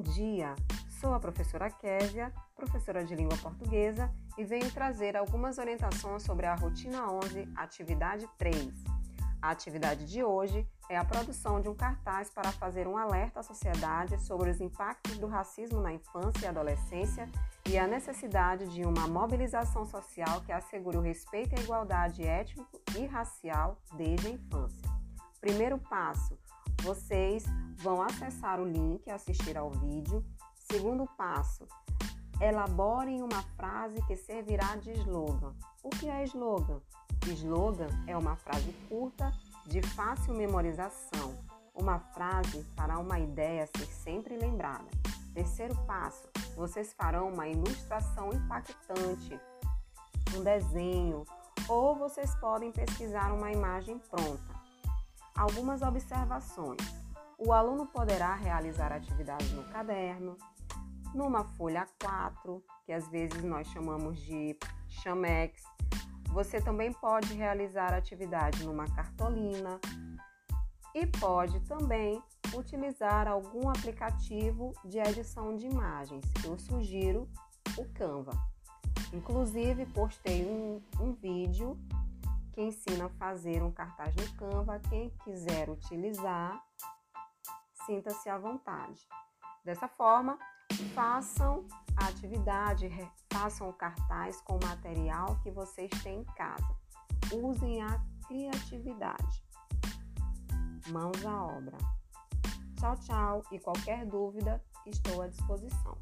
dia! Sou a professora Késia, professora de língua portuguesa, e venho trazer algumas orientações sobre a rotina 11, atividade 3. A atividade de hoje é a produção de um cartaz para fazer um alerta à sociedade sobre os impactos do racismo na infância e adolescência e a necessidade de uma mobilização social que assegure o respeito e a igualdade étnico e racial desde a infância. Primeiro passo: vocês vão acessar o link e assistir ao vídeo. Segundo passo: elaborem uma frase que servirá de slogan. O que é slogan? Slogan é uma frase curta, de fácil memorização, uma frase para uma ideia ser sempre lembrada. Terceiro passo: vocês farão uma ilustração impactante, um desenho, ou vocês podem pesquisar uma imagem pronta. Algumas observações: o aluno poderá realizar atividades no caderno, numa folha 4, que às vezes nós chamamos de chamex, você também pode realizar atividade numa cartolina e pode também utilizar algum aplicativo de edição de imagens. Eu sugiro o Canva. Inclusive, postei um, um vídeo que ensina a fazer um cartaz no Canva. Quem quiser utilizar, sinta-se à vontade. Dessa forma, façam a atividade, façam o cartaz com o material que vocês têm em casa. Usem a criatividade. Mãos à obra. Tchau, tchau e qualquer dúvida estou à disposição.